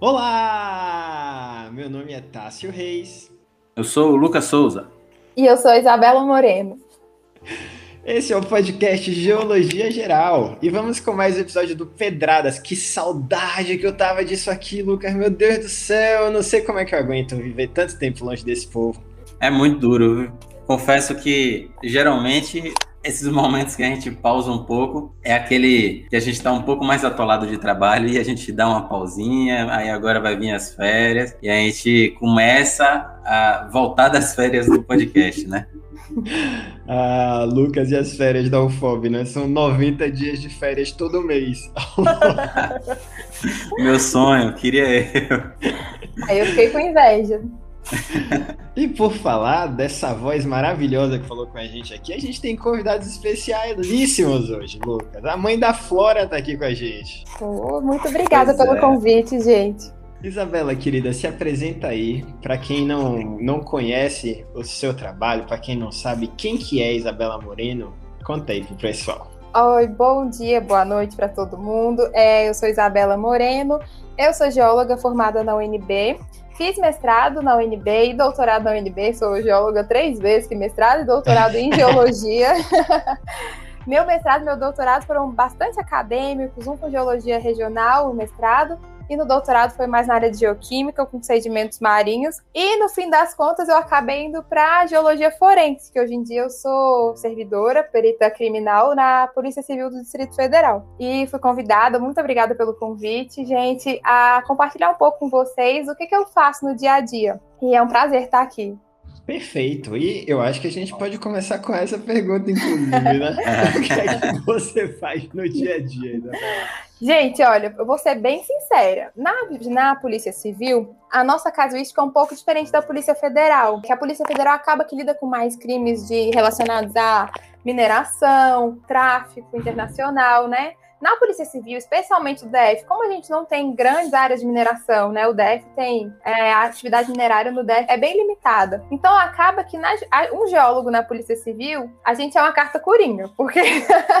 Olá! Meu nome é Tássio Reis. Eu sou o Lucas Souza. E eu sou a Isabela Moreno. Esse é o podcast Geologia Geral. E vamos com mais um episódio do Pedradas. Que saudade que eu tava disso aqui, Lucas. Meu Deus do céu, eu não sei como é que eu aguento viver tanto tempo longe desse povo. É muito duro, viu? Confesso que geralmente esses momentos que a gente pausa um pouco é aquele que a gente está um pouco mais atolado de trabalho e a gente dá uma pausinha, aí agora vai vir as férias e a gente começa a voltar das férias do podcast, né? Ah, Lucas e as férias da UFOB, né? São 90 dias de férias todo mês. Meu sonho, queria eu. Aí eu fiquei com inveja. e por falar dessa voz maravilhosa que falou com a gente aqui, a gente tem convidados especialíssimos hoje, Lucas. A mãe da Flora tá aqui com a gente. Oh, muito obrigada pois pelo é. convite, gente. Isabela, querida, se apresenta aí para quem não, não conhece o seu trabalho, para quem não sabe quem que é Isabela Moreno, conta aí pro pessoal. Oi, bom dia, boa noite para todo mundo. É, eu sou Isabela Moreno, eu sou geóloga formada na UNB, fiz mestrado na UNB e doutorado na UNB, sou geóloga três vezes, que mestrado e doutorado em geologia. meu mestrado e meu doutorado foram bastante acadêmicos, um com geologia regional, o mestrado, e no doutorado foi mais na área de geoquímica, com sedimentos marinhos. E no fim das contas, eu acabei indo para geologia forense, que hoje em dia eu sou servidora, perita criminal na Polícia Civil do Distrito Federal. E fui convidada, muito obrigada pelo convite, gente, a compartilhar um pouco com vocês o que, que eu faço no dia a dia. E é um prazer estar aqui. Perfeito. E eu acho que a gente pode começar com essa pergunta, inclusive, né? o que é que você faz no dia a dia, Isabela? Gente, olha, eu vou ser bem sincera. Na, na Polícia Civil, a nossa casuística é um pouco diferente da Polícia Federal, que a Polícia Federal acaba que lida com mais crimes de, relacionados à mineração, tráfico internacional, né? Na Polícia Civil, especialmente o DF, como a gente não tem grandes áreas de mineração, né? O DF tem é, a atividade minerária no DF é bem limitada. Então acaba que na, um geólogo na Polícia Civil, a gente é uma carta coringa, porque,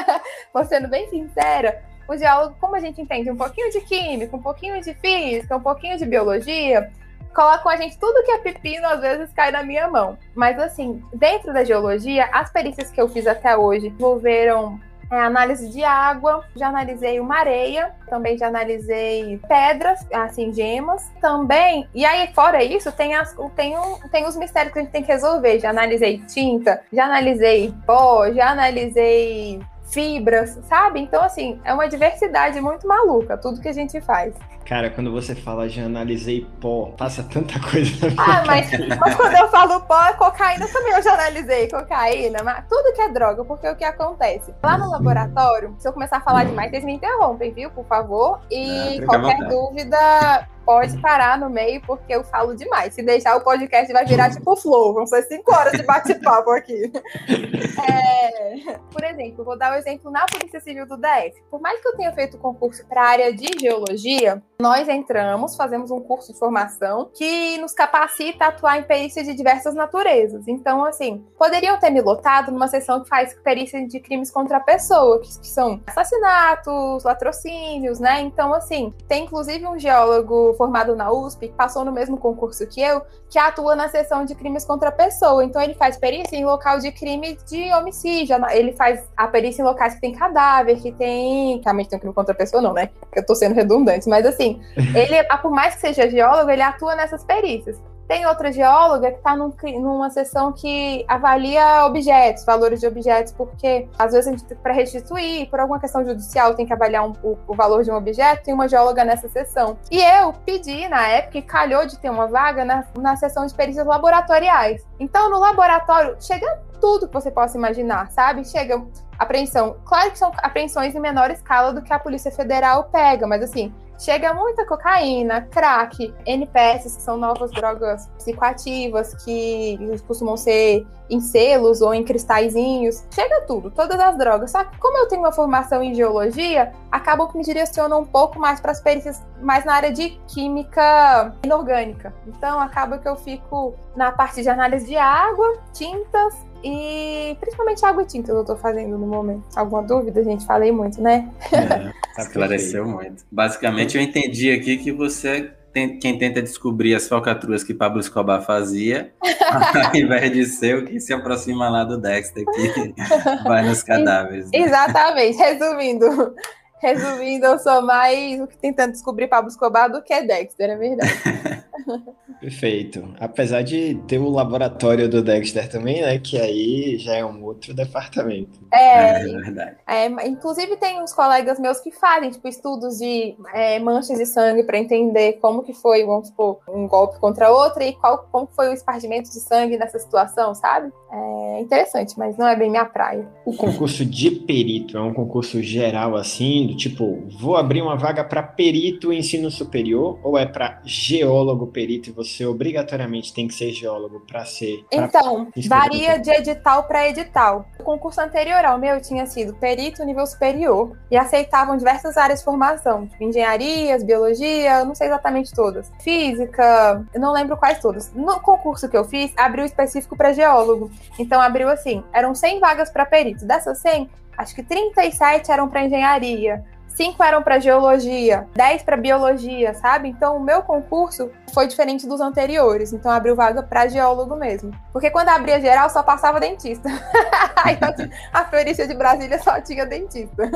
sendo bem sincera, o geólogo, como a gente entende um pouquinho de química, um pouquinho de física, um pouquinho de biologia, colocam a gente tudo que é pepino, às vezes cai na minha mão. Mas assim, dentro da geologia, as perícias que eu fiz até hoje envolveram é, análise de água, já analisei uma areia, também já analisei pedras, assim, gemas, também. E aí, fora isso, tem, as, tem, um, tem os mistérios que a gente tem que resolver. Já analisei tinta, já analisei pó, já analisei fibras, sabe? Então, assim, é uma diversidade muito maluca, tudo que a gente faz. Cara, quando você fala já analisei pó, passa tanta coisa na minha Ah, mas, mas quando eu falo pó, é cocaína também eu já analisei cocaína, mas tudo que é droga, porque o que acontece? Lá no laboratório, se eu começar a falar demais, vocês me interrompem, viu? Por favor. E ah, qualquer dúvida, pode parar no meio, porque eu falo demais. Se deixar, o podcast vai virar tipo flow. Vão ser cinco horas de bate-papo aqui. É, por exemplo, vou dar o um exemplo na Polícia Civil do DF. Por mais que eu tenha feito concurso para a área de geologia, nós entramos, fazemos um curso de formação que nos capacita a atuar em perícias de diversas naturezas. Então, assim, poderiam ter me lotado numa sessão que faz perícia de crimes contra a pessoa, que, que são assassinatos, latrocínios, né? Então, assim, tem inclusive um geólogo formado na USP, que passou no mesmo concurso que eu, que atua na seção de crimes contra a pessoa. Então ele faz perícia em local de crime de homicídio. Ele faz a perícia em locais que tem cadáver, que tem. Realmente tem um crime contra a pessoa, não, né? Eu tô sendo redundante, mas assim, ele, por mais que seja geólogo, ele atua nessas perícias. Tem outra geóloga que está num, numa sessão que avalia objetos, valores de objetos, porque às vezes a gente para restituir, por alguma questão judicial, tem que avaliar um, o, o, valor de um objeto, tem uma geóloga nessa sessão. E eu pedi na época, e calhou de ter uma vaga na, na sessão de perícias laboratoriais. Então, no laboratório, chega tudo que você possa imaginar, sabe? Chega apreensão. Claro que são apreensões em menor escala do que a Polícia Federal pega, mas assim, chega muita cocaína, crack, NPS, que são novas drogas psicoativas que costumam ser em selos ou em cristalzinhos. Chega tudo, todas as drogas. Só que como eu tenho uma formação em geologia, acabam que me direcionam um pouco mais para as perícias mais na área de química inorgânica. Então acaba que eu fico na parte de análise de água, tintas e principalmente água e tinta que eu tô fazendo no momento. Alguma dúvida, gente? Falei muito, né? É, esclareceu muito. Basicamente, eu entendi aqui que você tem, quem tenta descobrir as falcatruas que Pablo Escobar fazia, ao invés de ser o que se aproxima lá do Dexter, que vai nos cadáveres. Né? Exatamente. Resumindo, Resumindo, eu sou mais o que tentando descobrir Pablo Escobar do que Dexter, é verdade. Perfeito. Apesar de ter o laboratório do Dexter também, né? Que aí já é um outro departamento. É, é verdade. É, inclusive tem uns colegas meus que fazem, tipo, estudos de é, manchas de sangue para entender como que foi, vamos supor, um golpe contra outro e qual, como foi o espargimento de sangue nessa situação, sabe? É interessante, mas não é bem minha praia. O concurso de perito é um concurso geral assim, do tipo, vou abrir uma vaga para perito ensino superior ou é para geólogo perito e você obrigatoriamente tem que ser geólogo para ser. Pra então, varia de edital para edital. O concurso anterior ao meu tinha sido perito nível superior e aceitavam diversas áreas de formação, tipo engenharias, biologia, não sei exatamente todas. Física, não lembro quais todas. No concurso que eu fiz, abriu específico para geólogo. Então abriu assim, eram 100 vagas para perito. Dessas 100, acho que 37 eram para engenharia, cinco eram para geologia, 10 para biologia, sabe? Então o meu concurso foi diferente dos anteriores, então abriu vaga para geólogo mesmo. Porque quando abria geral só passava dentista. a perícia de Brasília só tinha dentista.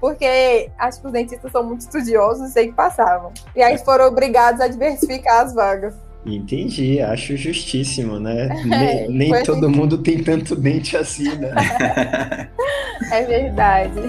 Porque acho que os dentistas são muito estudiosos e sei que passavam. E aí foram obrigados a diversificar as vagas. Entendi, acho justíssimo, né? nem, nem todo assim. mundo tem tanto dente assim, né? é verdade.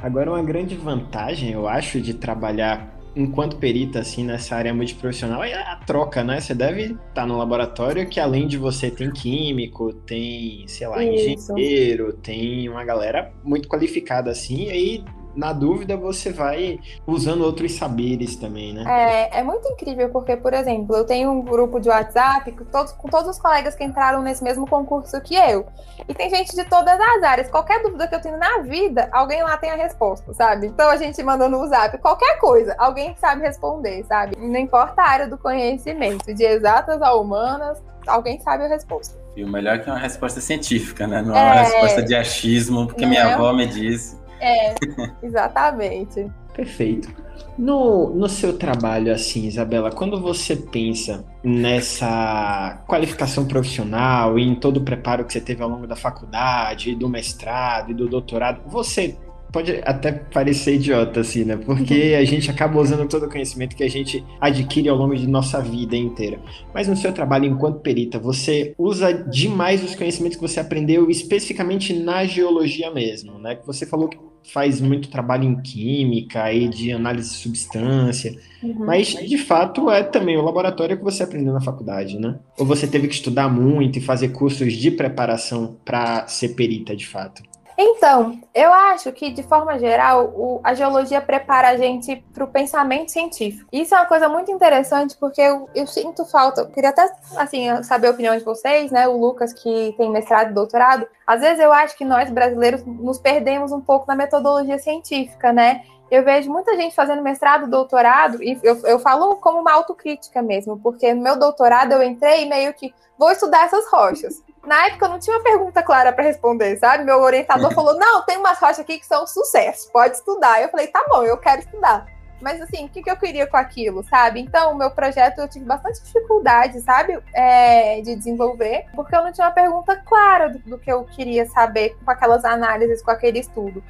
Agora, uma grande vantagem, eu acho, de trabalhar enquanto perita, assim, nessa área multiprofissional é a troca, né? Você deve estar tá no laboratório que, além de você, tem químico, tem, sei lá, Isso. engenheiro, tem uma galera muito qualificada, assim, e aí na dúvida, você vai usando outros saberes também, né? É, é muito incrível, porque, por exemplo, eu tenho um grupo de WhatsApp com todos, com todos os colegas que entraram nesse mesmo concurso que eu. E tem gente de todas as áreas. Qualquer dúvida que eu tenho na vida, alguém lá tem a resposta, sabe? Então a gente manda no WhatsApp qualquer coisa, alguém sabe responder, sabe? Não importa a área do conhecimento, de exatas a humanas, alguém sabe a resposta. E o melhor é que é uma resposta científica, né? Não é, uma resposta de achismo, porque minha é... avó me disse. É, exatamente. Perfeito. No, no seu trabalho, assim, Isabela, quando você pensa nessa qualificação profissional e em todo o preparo que você teve ao longo da faculdade, do mestrado e do doutorado, você pode até parecer idiota, assim, né? Porque a gente acaba usando todo o conhecimento que a gente adquire ao longo de nossa vida inteira. Mas no seu trabalho enquanto perita, você usa demais os conhecimentos que você aprendeu especificamente na geologia mesmo, né? Você falou que faz muito trabalho em química e de análise de substância, uhum. mas de fato é também o laboratório que você aprendeu na faculdade, né? Ou você teve que estudar muito e fazer cursos de preparação para ser perita de fato? Então, eu acho que, de forma geral, o, a geologia prepara a gente para o pensamento científico. Isso é uma coisa muito interessante, porque eu, eu, sinto falta. Eu queria até assim, saber a opinião de vocês, né? O Lucas, que tem mestrado e doutorado. Às vezes eu acho que nós, brasileiros, nos perdemos um pouco na metodologia científica, né? Eu vejo muita gente fazendo mestrado, doutorado, e eu, eu falo como uma autocrítica mesmo, porque no meu doutorado eu entrei meio que vou estudar essas rochas. Na época eu não tinha uma pergunta clara para responder, sabe? Meu orientador falou: não, tem umas rochas aqui que são sucesso, pode estudar. Eu falei: tá bom, eu quero estudar. Mas assim, o que, que eu queria com aquilo, sabe? Então, o meu projeto eu tive bastante dificuldade, sabe? É, de desenvolver, porque eu não tinha uma pergunta clara do, do, que eu queria saber com aquelas análises, com aquele estudo.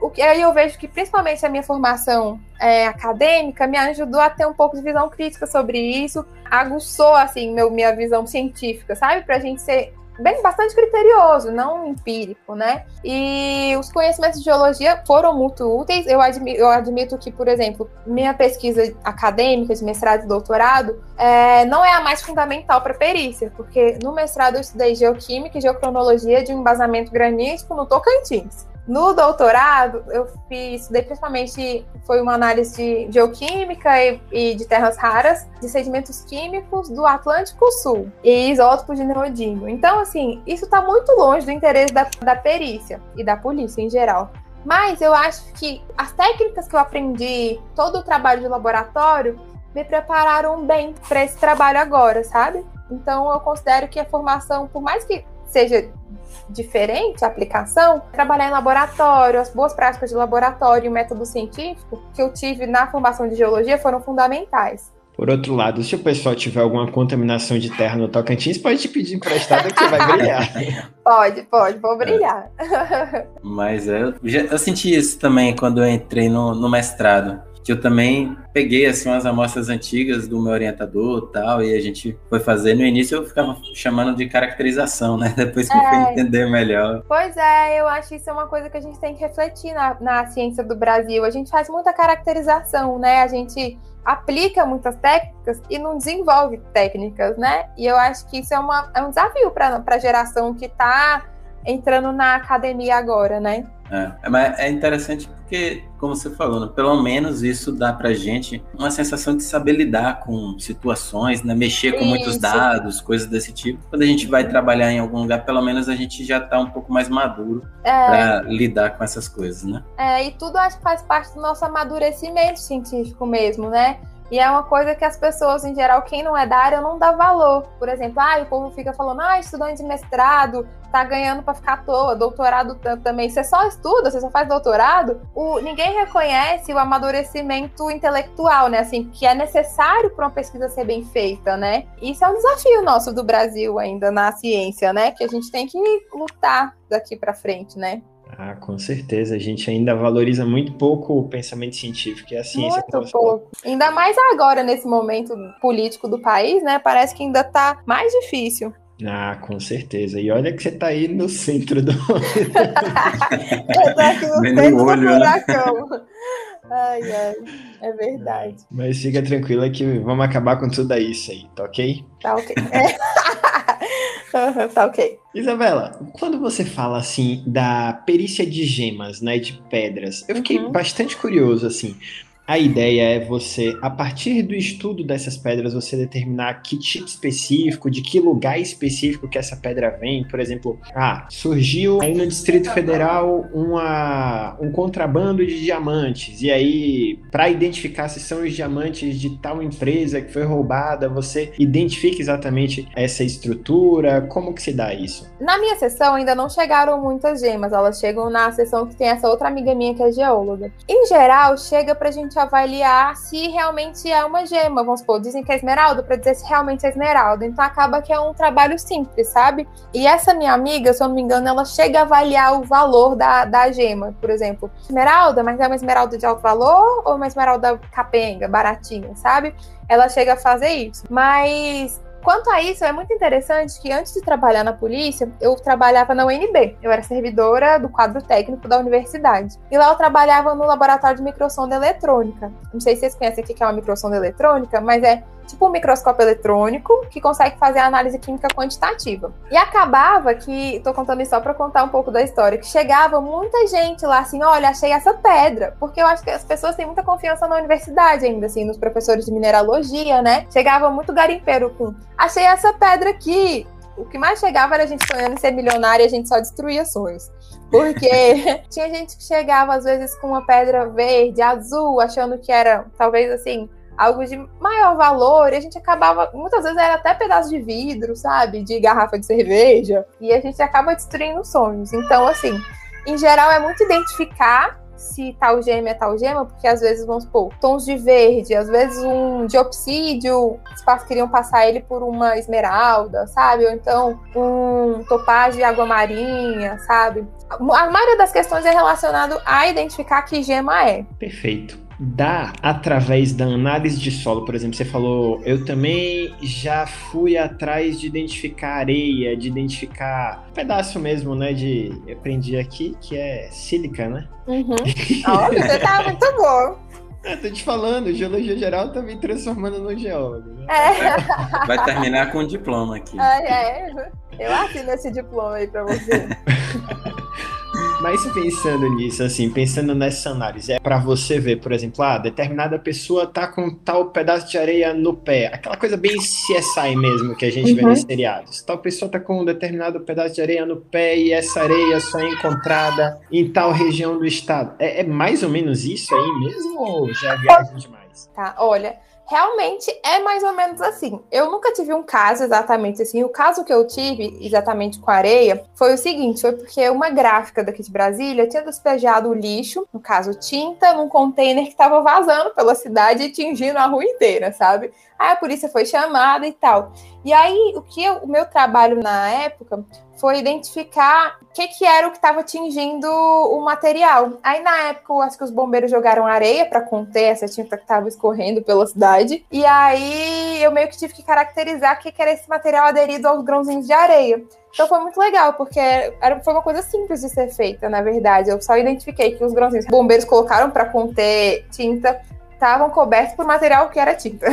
O que aí eu vejo que principalmente a minha formação é, acadêmica me ajudou a ter um pouco de visão crítica sobre isso, aguçou assim meu, minha visão científica, sabe? Pra gente ser bem bastante criterioso, não empírico, né? E os conhecimentos de geologia foram muito úteis. Eu admito, eu admito que, por exemplo, minha pesquisa acadêmica de mestrado e doutorado é, não é a mais fundamental para perícia, porque no mestrado eu estudei geoquímica e geocronologia de um embasamento granítico no Tocantins. No doutorado, eu fiz, estudei principalmente, foi uma análise de geoquímica e, e, de terras raras, de sedimentos químicos do Atlântico Sul e isótopos de neodímio. Então, assim, isso está muito longe do interesse da, da perícia e da polícia em geral. Mas eu acho que as técnicas que eu aprendi, todo o trabalho de laboratório, me prepararam bem para esse trabalho agora, sabe? Então eu considero que a formação, por mais que seja diferente a aplicação, trabalhar em laboratório, as boas práticas de laboratório e o método científico que eu tive na formação de geologia foram fundamentais. Por outro lado, se o pessoal tiver alguma contaminação de terra no Tocantins, pode te pedir emprestado que vai brilhar. pode, pode, vou brilhar. É. Mas eu, eu senti isso também quando eu entrei no, no mestrado que eu também peguei assim umas amostras antigas do meu orientador tal e a gente foi fazer no início eu ficava chamando de caracterização né? Depois que é. eu fui é. entender melhor. Pois é eu acho que isso é uma coisa que a gente tem que refletir na, na ciência do Brasil. A gente faz muita caracterização né? A gente aplica muitas técnicas e não desenvolve técnicas né? E eu acho que isso é, uma, é um desafio para a geração que está entrando na academia agora né é, mas é interessante porque, como você falou, né, pelo menos isso dá pra gente uma sensação de saber lidar com situações, né? Mexer com isso. muitos dados, coisas desse tipo. Quando a gente vai trabalhar em algum lugar, pelo menos a gente já tá um pouco mais maduro é. para lidar com essas coisas, né? É, e tudo acho que faz parte do nosso amadurecimento científico mesmo, né? E é uma coisa que as pessoas, em geral, quem não é da área, não dá valor. Por exemplo, ah, o povo fica falando, ah, estudante de mestrado tá ganhando para ficar à toa, doutorado também. Você só estuda, você só faz doutorado. O, ninguém reconhece o amadurecimento intelectual, né? Assim, que é necessário para uma pesquisa ser bem feita, né? Isso é um desafio nosso do Brasil ainda na ciência, né? Que a gente tem que lutar daqui para frente, né? Ah, com certeza. A gente ainda valoriza muito pouco o pensamento científico e a ciência. Muito pouco. Ainda mais agora, nesse momento político do país, né? Parece que ainda tá mais difícil. Ah, com certeza. E olha que você tá aí no centro do. Eu tô aqui no Bem centro olho, do furacão. Né? Ai, ai, é verdade. Mas fica tranquila que vamos acabar com tudo isso aí, tá ok? Tá ok. É. tá ok. Isabela, quando você fala assim da perícia de gemas, né, de pedras, eu fiquei uhum. bastante curioso assim. A ideia é você, a partir do estudo dessas pedras, você determinar que tipo específico, de que lugar específico que essa pedra vem. Por exemplo, ah, surgiu aí no Distrito Federal uma, um contrabando de diamantes. E aí, para identificar se são os diamantes de tal empresa que foi roubada, você identifica exatamente essa estrutura. Como que se dá isso? Na minha sessão ainda não chegaram muitas gemas. Elas chegam na sessão que tem essa outra amiga minha que é geóloga. Em geral, chega pra gente gente avaliar se realmente é uma gema. Vamos supor, dizem que é esmeralda para dizer se realmente é esmeralda. Então acaba que é um trabalho simples, sabe? E essa minha amiga, se eu não me engano, ela chega a avaliar o valor da, da gema. Por exemplo, esmeralda, mas é uma esmeralda de alto valor ou uma esmeralda capenga, baratinha, sabe? Ela chega a fazer isso. Mas Quanto a isso, é muito interessante que antes de trabalhar na polícia, eu trabalhava na UNB. Eu era servidora do quadro técnico da universidade. E lá eu trabalhava no laboratório de microsonda eletrônica. Não sei se vocês conhecem o que é uma microsonda eletrônica, mas é tipo um microscópio eletrônico que consegue fazer a análise química quantitativa. E acabava que, tô contando isso só para contar um pouco da história, que chegava muita gente lá assim, olha, achei essa pedra, porque eu acho que as pessoas têm muita confiança na universidade ainda, assim, nos professores de mineralogia, né? Chegava muito garimpeiro com, achei essa pedra aqui. O que mais chegava era a gente sonhando em ser milionária e a gente só destruía sonhos. Porque tinha gente que chegava às vezes com uma pedra verde, azul, achando que era talvez assim algo de maior valor, e a gente acabava, muitas vezes era até pedaço de vidro, sabe? De garrafa de cerveja, e a gente acaba destruindo sonhos. Então, assim, em geral é muito identificar se tal gema é tal gema, porque às vezes, vamos supor, tons de verde, às vezes um diopsídio, os queriam passar ele por uma esmeralda, sabe? Ou então um topázio de água marinha, sabe? A maioria das questões é relacionado a identificar que gema é. Perfeito dá através da análise de solo, por exemplo, você falou, eu também já fui atrás de identificar areia, de identificar um pedaço mesmo, né, de, eu aprendi aqui, que é sílica, né? Uhum. Olha, você tá muito bom. É, tô te falando, geologia geral tá me transformando no geólogo. Né? É. Vai terminar com um diploma aqui. É, é. Eu assino esse diploma aí pra você. Mas pensando nisso, assim, pensando nessa análise, é para você ver, por exemplo, ah, determinada pessoa tá com tal pedaço de areia no pé, aquela coisa bem CSI mesmo que a gente uhum. vê nos seriados. Tal pessoa tá com um determinado pedaço de areia no pé e essa areia só é encontrada em tal região do estado. É, é mais ou menos isso aí mesmo ou já viaja demais? Tá, olha, realmente é mais ou menos assim. Eu nunca tive um caso exatamente assim. O caso que eu tive exatamente com areia foi o seguinte: foi porque uma gráfica daqui de Brasília tinha despejado lixo, no caso tinta, num container que estava vazando pela cidade e tingindo a rua inteira, sabe? Aí a polícia foi chamada e tal. E aí, o que eu, o meu trabalho na época foi identificar o que, que era o que estava atingindo o material. Aí, na época, eu acho que os bombeiros jogaram areia para conter essa tinta que estava escorrendo pela cidade. E aí, eu meio que tive que caracterizar o que, era esse material aderido aos grãozinhos de areia. Então foi muito legal, porque era, foi uma coisa simples de ser feita, na verdade. Eu só identifiquei que os grãozinhos que os bombeiros colocaram para conter tinta estavam cobertos por material que era tinta.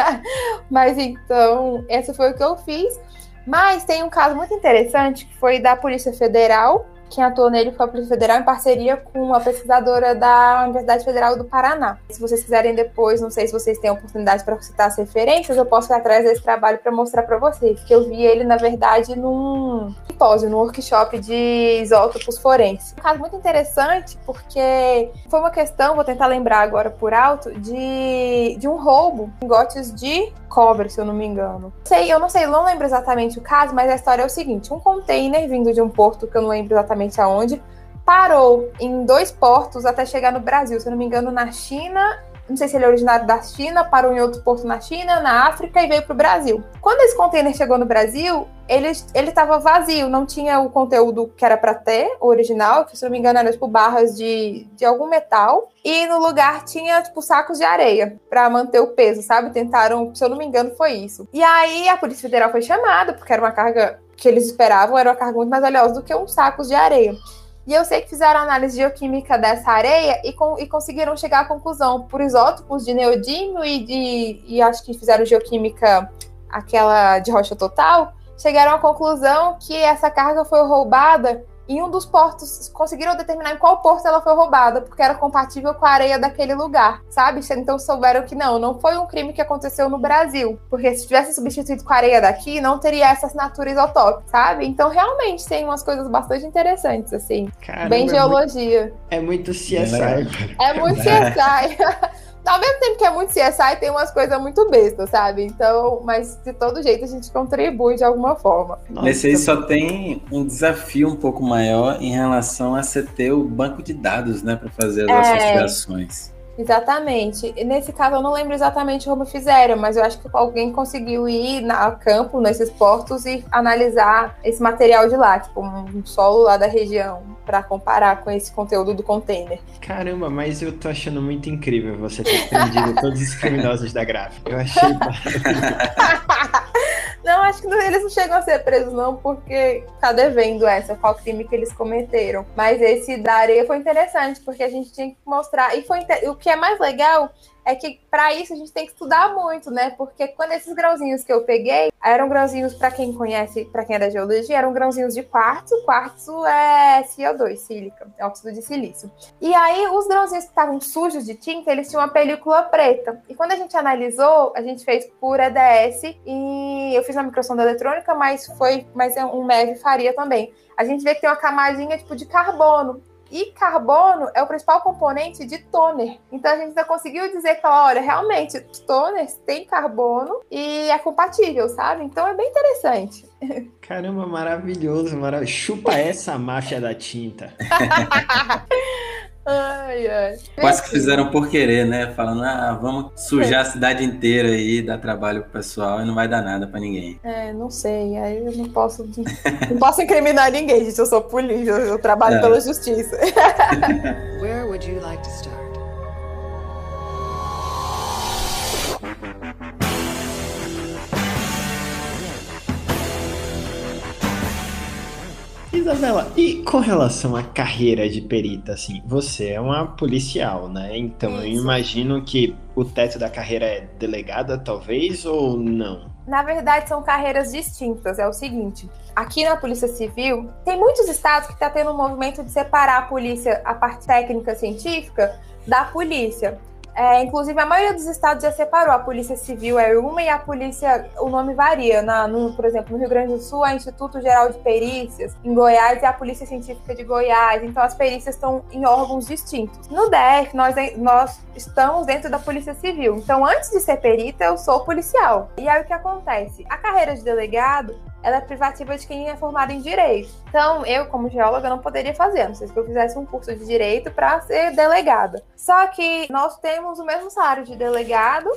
Mas então, esse foi o que eu fiz. Mas tem um caso muito interessante que foi da Polícia Federal, quem atuou nele foi a Polícia Federal em parceria com a pesquisadora da Universidade Federal do Paraná. Se vocês quiserem depois, não sei se vocês têm oportunidade para citar as referências, eu posso ir atrás desse trabalho para mostrar para vocês, que eu vi ele, na verdade, num simpósio, num workshop de isótopos forenses. Um caso muito interessante, porque foi uma questão, vou tentar lembrar agora por alto, de, de um roubo em gotes de cobre, se eu não me engano. Sei, eu não sei, não lembro exatamente o caso, mas a história é o seguinte: um container vindo de um porto que eu não lembro exatamente aonde parou em dois portos até chegar no Brasil, se eu não me engano, na China não sei se ele é originário da China, parou em outro porto na China, na África e veio para o Brasil. Quando esse container chegou no Brasil, ele estava vazio, não tinha o conteúdo que era para ter, o original, que se não me engano era tipo barras de, de algum metal, e no lugar tinha tipo sacos de areia para manter o peso, sabe? Tentaram, se eu não me engano, foi isso. E aí a Polícia Federal foi chamada, porque era uma carga que eles esperavam, era uma carga muito mais valiosa do que uns sacos de areia. E eu sei que fizeram análise geoquímica dessa areia e, com, e conseguiram chegar à conclusão, por isótopos de neodímio e de. E acho que fizeram geoquímica aquela de rocha total, chegaram à conclusão que essa carga foi roubada em um dos portos, conseguiram determinar em qual porto ela foi roubada, porque era compatível com a areia daquele lugar, sabe? Então souberam que não, não foi um crime que aconteceu no Brasil, porque se tivesse substituído com a areia daqui, não teria essa assinatura isotópica, sabe? Então realmente tem umas coisas bastante interessantes, assim. Caramba, bem geologia. É muito, é muito CSI. É muito CSI. Ao mesmo tempo que é muito CSI, tem umas coisas muito bestas, sabe? Então, mas de todo jeito a gente contribui de alguma forma. Nossa, Nesse aí só tem um desafio um pouco maior em relação a você ter o banco de dados, né, para fazer as é... associações. Exatamente. E nesse caso, eu não lembro exatamente como fizeram, mas eu acho que alguém conseguiu ir a campo nesses portos e analisar esse material de lá, tipo um solo lá da região, para comparar com esse conteúdo do container. Caramba, mas eu tô achando muito incrível você ter prendido todos os criminosos da gráfica. Eu achei. Não, acho que eles não chegam a ser presos, não, porque tá devendo essa, qual crime que eles cometeram. Mas esse da areia foi interessante, porque a gente tinha que mostrar. E foi o que é mais legal é que para isso a gente tem que estudar muito, né? Porque quando esses grãozinhos que eu peguei eram grãozinhos, para quem conhece, para quem é da geologia, eram grãozinhos de quartzo. Quartzo é CO2, sílica, é óxido de silício. E aí os grãozinhos que estavam sujos de tinta, eles tinham uma película preta. E quando a gente analisou, a gente fez por EDS e eu fiz na microsonda eletrônica, mas foi, mas é um MEV faria também. A gente vê que tem uma camadinha tipo de carbono. E carbono é o principal componente de toner. Então a gente já conseguiu dizer que, olha, realmente, toners têm carbono e é compatível, sabe? Então é bem interessante. Caramba, maravilhoso, maravilhoso. Chupa essa máfia da tinta. Ai, ai. Quase que fizeram por querer, né? Falando, ah, vamos sujar a cidade inteira aí, dar trabalho pro pessoal e não vai dar nada para ninguém. É, não sei. Aí eu não posso. não posso incriminar ninguém, gente. Eu sou polícia, eu trabalho é. pela justiça. Where would you like to start? Isabela, e com relação à carreira de perita, assim, você é uma policial, né? Então Isso. eu imagino que o teto da carreira é delegada, talvez, ou não? Na verdade, são carreiras distintas. É o seguinte: aqui na Polícia Civil, tem muitos estados que estão tá tendo um movimento de separar a polícia, a parte técnica científica, da polícia. É, inclusive, a maioria dos estados já separou. A Polícia Civil é uma e a polícia, o nome varia. Na, no, por exemplo, no Rio Grande do Sul, é Instituto Geral de Perícias. Em Goiás, é a Polícia Científica de Goiás. Então, as perícias estão em órgãos distintos. No DF, nós, nós estamos dentro da Polícia Civil. Então, antes de ser perita, eu sou policial. E aí, o que acontece? A carreira de delegado ela é privativa de quem é formado em direito. Então, eu, como geóloga, não poderia fazer, não sei se eu fizesse um curso de direito para ser delegada. Só que nós temos o mesmo salário de delegado,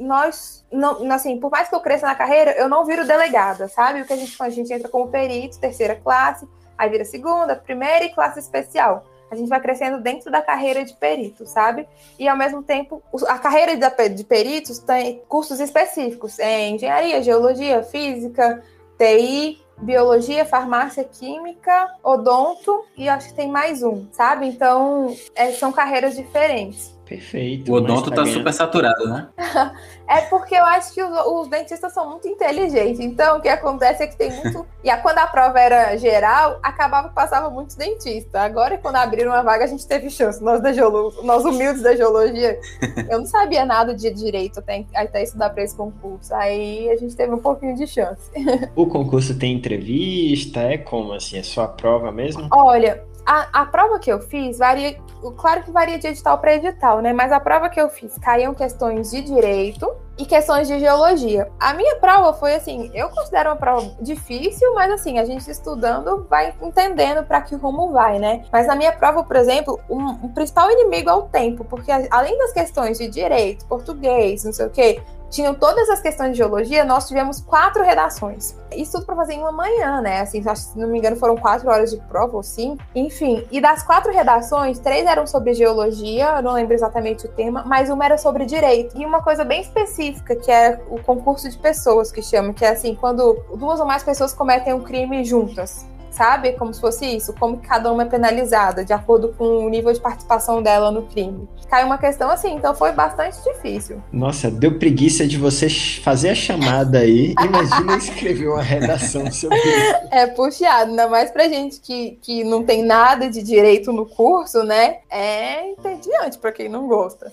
nós, não, assim, por mais que eu cresça na carreira, eu não viro delegada, sabe? O que a gente faz? A gente entra como perito, terceira classe, aí vira segunda, primeira e classe especial. A gente vai crescendo dentro da carreira de perito, sabe? E ao mesmo tempo, a carreira de peritos tem cursos específicos em engenharia, geologia, física, TI, biologia, farmácia, química, odonto e acho que tem mais um, sabe? Então, é, são carreiras diferentes. Perfeito. O odonto tá, tá super saturado, né? é porque eu acho que os, os, dentistas são muito inteligentes. Então, o que acontece é que tem muito. e a, quando a prova era geral, acabava que passava muitos dentistas. Agora, quando abriram uma vaga, a gente teve chance. Nós, da geolo... Nós humildes da geologia, eu não sabia nada de direito até, até estudar para esse concurso. Aí a gente teve um pouquinho de chance. o concurso tem entrevista? É como assim? É só a prova mesmo? Olha, a, a prova que eu fiz varia, claro que varia de edital para edital, né? Mas a prova que eu fiz caíam questões de direito e questões de geologia. A minha prova foi assim, eu considero uma prova difícil, mas assim, a gente estudando vai entendendo para que rumo vai, né? Mas na minha prova, por exemplo, um, o principal inimigo é o tempo, porque além das questões de direito, português, não sei o quê, tinham todas as questões de geologia, nós tivemos quatro redações. Isso tudo para fazer em uma manhã, né? Assim, se não me engano, foram quatro horas de prova ou cinco. Enfim, e das quatro redações, três eram sobre geologia, não lembro exatamente o tema, mas uma era sobre direito. E uma coisa bem específica, que é o concurso de pessoas, que chama, que é assim, quando duas ou mais pessoas cometem um crime juntas sabe? Como se fosse isso, como cada uma é penalizada, de acordo com o nível de participação dela no crime. Cai uma questão assim, então foi bastante difícil. Nossa, deu preguiça de você fazer a chamada aí. Imagina escrever uma redação sobre isso. É puxado, ainda mais pra gente que, que não tem nada de direito no curso, né? É entediante pra quem não gosta.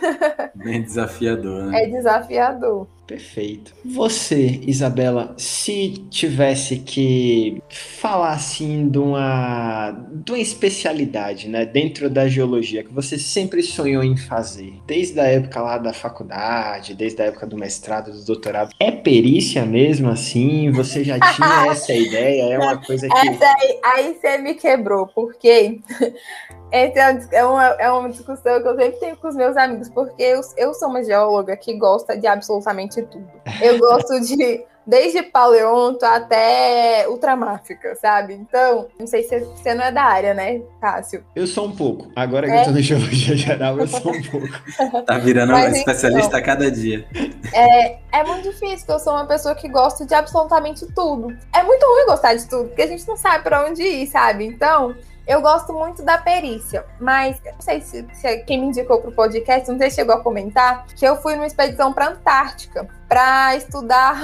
Bem desafiador, né? É desafiador. Perfeito. Você, Isabela, se tivesse que falar assim de uma, de uma especialidade, né, dentro da geologia que você sempre sonhou em fazer, desde a época lá da faculdade, desde a época do mestrado, do doutorado, é perícia mesmo assim? Você já tinha essa ideia? É uma coisa que essa aí, aí você me quebrou, porque essa é uma, é uma discussão que eu sempre tenho com os meus amigos, porque eu, eu sou uma geóloga que gosta de absolutamente tudo. Eu gosto de desde paleonto até ultramáfica, sabe? Então, não sei se você não é da área, né, Cássio? Eu sou um pouco. Agora que é? eu tô no geologia geral, eu sou um pouco. tá virando Mas, especialista então, a cada dia. É, é muito difícil, porque eu sou uma pessoa que gosta de absolutamente tudo. É muito ruim gostar de tudo, porque a gente não sabe para onde ir, sabe? Então, eu gosto muito da perícia, mas não sei se, se quem me indicou para o podcast, não sei se chegou a comentar, que eu fui numa expedição para Antártica para estudar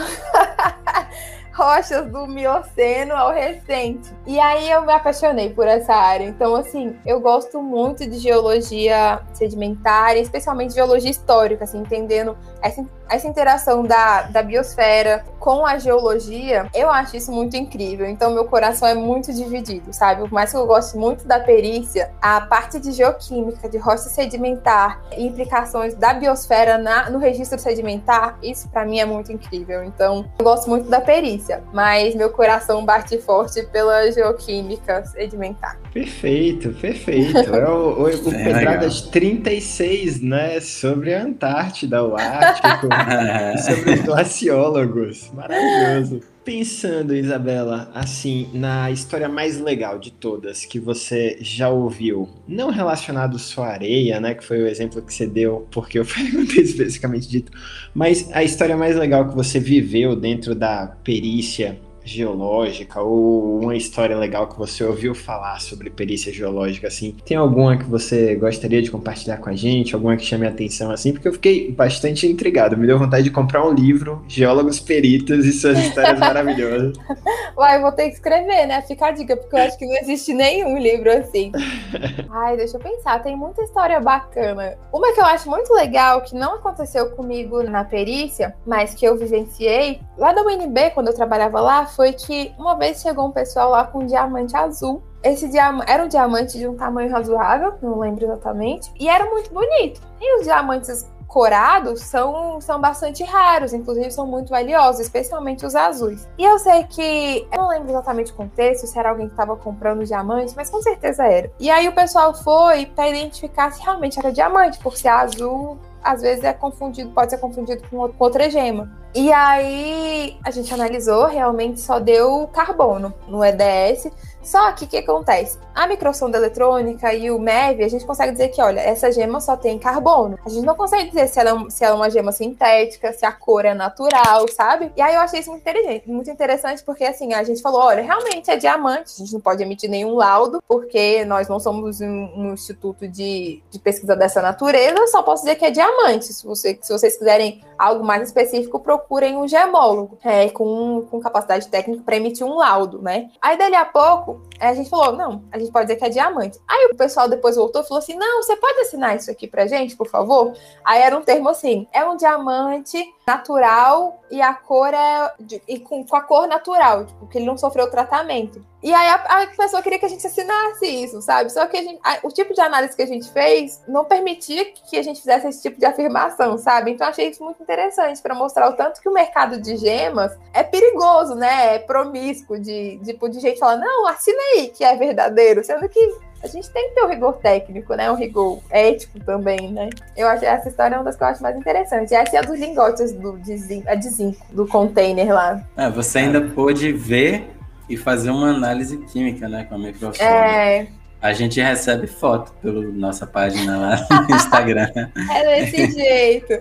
rochas do Mioceno ao recente. E aí eu me apaixonei por essa área. Então, assim, eu gosto muito de geologia sedimentar, especialmente geologia histórica, assim, entendendo essa, essa interação da, da biosfera com a geologia, eu acho isso muito incrível. Então, meu coração é muito dividido, sabe? Por mais que eu goste muito da perícia, a parte de geoquímica, de rocha sedimentar, implicações da biosfera na, no registro sedimentar, isso para mim é muito incrível. Então, eu gosto muito da perícia, mas meu coração bate forte pela geoquímica sedimentar. Perfeito, perfeito. É o, o, o é Pedradas 36, né? Sobre a Antártida, o Ártico, sobre os glaciólogos. Maravilhoso. Pensando, Isabela, assim, na história mais legal de todas que você já ouviu, não relacionado só à areia, né, que foi o exemplo que você deu, porque eu perguntei especificamente dito, mas a história mais legal que você viveu dentro da perícia geológica ou uma história legal que você ouviu falar sobre perícia geológica, assim? Tem alguma que você gostaria de compartilhar com a gente? Alguma que chame a atenção, assim? Porque eu fiquei bastante intrigado. Me deu vontade de comprar um livro, Geólogos Peritos e suas histórias maravilhosas. Uai, vou ter que escrever, né? Fica a dica, porque eu acho que não existe nenhum livro assim. Ai, deixa eu pensar. Tem muita história bacana. Uma que eu acho muito legal, que não aconteceu comigo na perícia, mas que eu vivenciei, lá da UNB, quando eu trabalhava lá, foi que uma vez chegou um pessoal lá com um diamante azul. Esse diamante era um diamante de um tamanho razoável, não lembro exatamente, e era muito bonito. E os diamantes corados são, são bastante raros, inclusive são muito valiosos, especialmente os azuis. E eu sei que, eu não lembro exatamente o contexto, se era alguém que estava comprando diamante, mas com certeza era. E aí o pessoal foi para identificar se realmente era diamante, por ser azul às vezes é confundido, pode ser confundido com outra gema. E aí a gente analisou, realmente só deu carbono no EDS. Só que o que acontece? A microsonda eletrônica e o MEV, a gente consegue dizer que, olha, essa gema só tem carbono. A gente não consegue dizer se ela, é se ela é uma gema sintética, se a cor é natural, sabe? E aí eu achei isso muito interessante, muito interessante porque, assim, a gente falou, olha, realmente é diamante, a gente não pode emitir nenhum laudo, porque nós não somos um, um instituto de, de pesquisa dessa natureza, só posso dizer que é diamante. Se, você, se vocês quiserem algo mais específico, procurem um gemólogo é, com, com capacidade técnica para emitir um laudo, né? Aí, dali a pouco, a gente falou, não, a gente pode dizer que é diamante. Aí o pessoal depois voltou e falou assim: não, você pode assinar isso aqui pra gente, por favor? Aí era um termo assim: é um diamante natural e a cor é. De, e com, com, a cor natural, tipo, que ele não sofreu tratamento. E aí a, a, pessoa queria que a gente assinasse isso, sabe? Só que gente, a, o tipo de análise que a gente fez não permitia que a gente fizesse esse tipo de afirmação, sabe? Então achei isso muito interessante para mostrar o tanto que o mercado de gemas é perigoso, né? É promíscuo de, de, de gente falar, não, assina aí que é verdadeiro, sendo que a gente tem que ter o um rigor técnico, né? Um rigor ético também, né? Eu acho essa história é uma das que eu acho mais interessantes. Essa é a dos lingotes do, de, zinco, a de zinco, do container lá. É, você ainda pôde ver e fazer uma análise química, né? Com a microscópio. É. A gente recebe foto pela nossa página lá no Instagram. é desse jeito.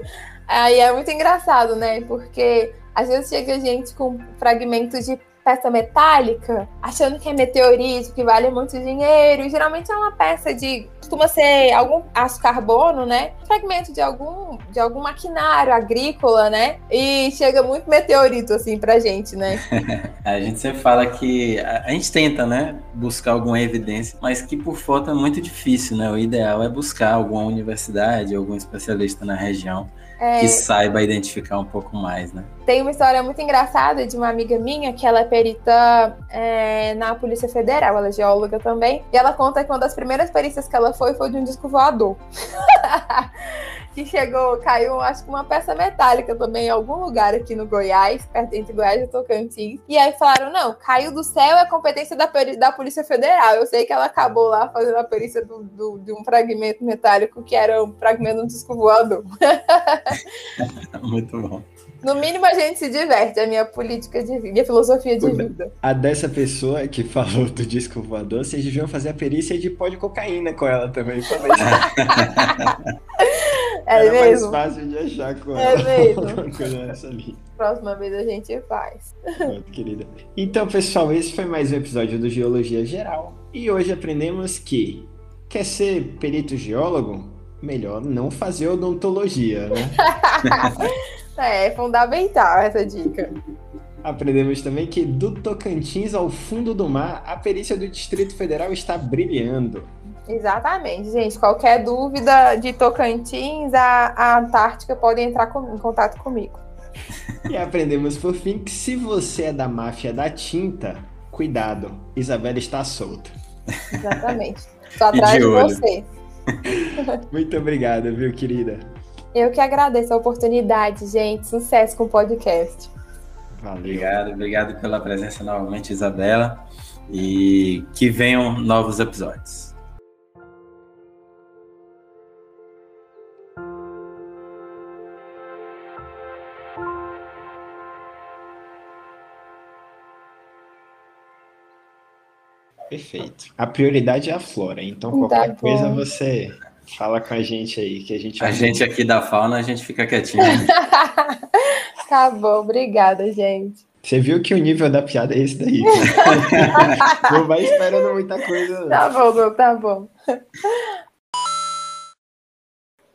Aí é muito engraçado, né? Porque às vezes chega gente com fragmentos de peça metálica, achando que é meteorito, que vale muito dinheiro. Geralmente é uma peça de. costuma ser algum aço carbono, né? Fragmento de algum, de algum maquinário agrícola, né? E chega muito meteorito, assim, pra gente, né? a gente sempre fala que. A, a gente tenta, né? Buscar alguma evidência, mas que por foto é muito difícil, né? O ideal é buscar alguma universidade, algum especialista na região é... que saiba identificar um pouco mais, né? Tem uma história muito engraçada de uma amiga minha que ela é perita é, na Polícia Federal, ela é geóloga também, e ela conta que uma das primeiras perícias que ela foi foi de um disco voador. que chegou, caiu, acho que uma peça metálica também em algum lugar aqui no Goiás, perto entre Goiás e Tocantins. E aí falaram: não, caiu do céu é competência da, da Polícia Federal. Eu sei que ela acabou lá fazendo a perícia do, do, de um fragmento metálico que era um fragmento de um disco voador. Muito bom. No mínimo a gente se diverte, a minha política de vida, minha filosofia de vida. A dessa pessoa que falou do disco voador, vocês deviam fazer a perícia de pó de cocaína com ela também. é Era mesmo? mais fácil de achar com é. Mesmo. Próxima vez a gente faz. Muito querida. Então, pessoal, esse foi mais um episódio do Geologia Geral. E hoje aprendemos que quer ser perito geólogo? Melhor não fazer odontologia, né? É, é fundamental essa dica. Aprendemos também que do Tocantins ao fundo do mar, a perícia do Distrito Federal está brilhando. Exatamente, gente. Qualquer dúvida de Tocantins, a, a Antártica pode entrar com, em contato comigo. E aprendemos por fim que se você é da máfia da tinta, cuidado, Isabela está solta. Exatamente. Estou atrás de, de você. Muito obrigada, viu, querida? Eu que agradeço a oportunidade, gente. Sucesso com o podcast. Valeu. Obrigado, obrigado pela presença novamente, Isabela. E que venham novos episódios. Perfeito. A prioridade é a flora, então qualquer tá coisa você Fala com a gente aí, que a gente. A gente aqui da fauna, a gente fica quietinho. tá bom, obrigada, gente. Você viu que o nível da piada é esse daí. não vai esperando muita coisa. Tá bom, tá bom.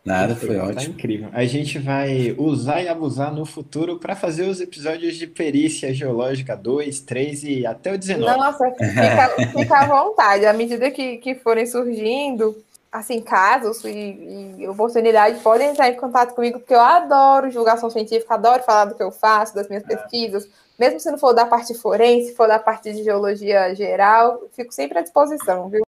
Nada, foi tá ótimo. incrível. A gente vai usar e abusar no futuro para fazer os episódios de perícia geológica 2, 3 e até o 19. Nossa, fica, fica à vontade. À medida que, que forem surgindo, assim, casos e, e oportunidades, podem entrar em contato comigo, porque eu adoro divulgação científica, adoro falar do que eu faço, das minhas pesquisas. Mesmo se não for da parte forense, for da parte de geologia geral, fico sempre à disposição, viu?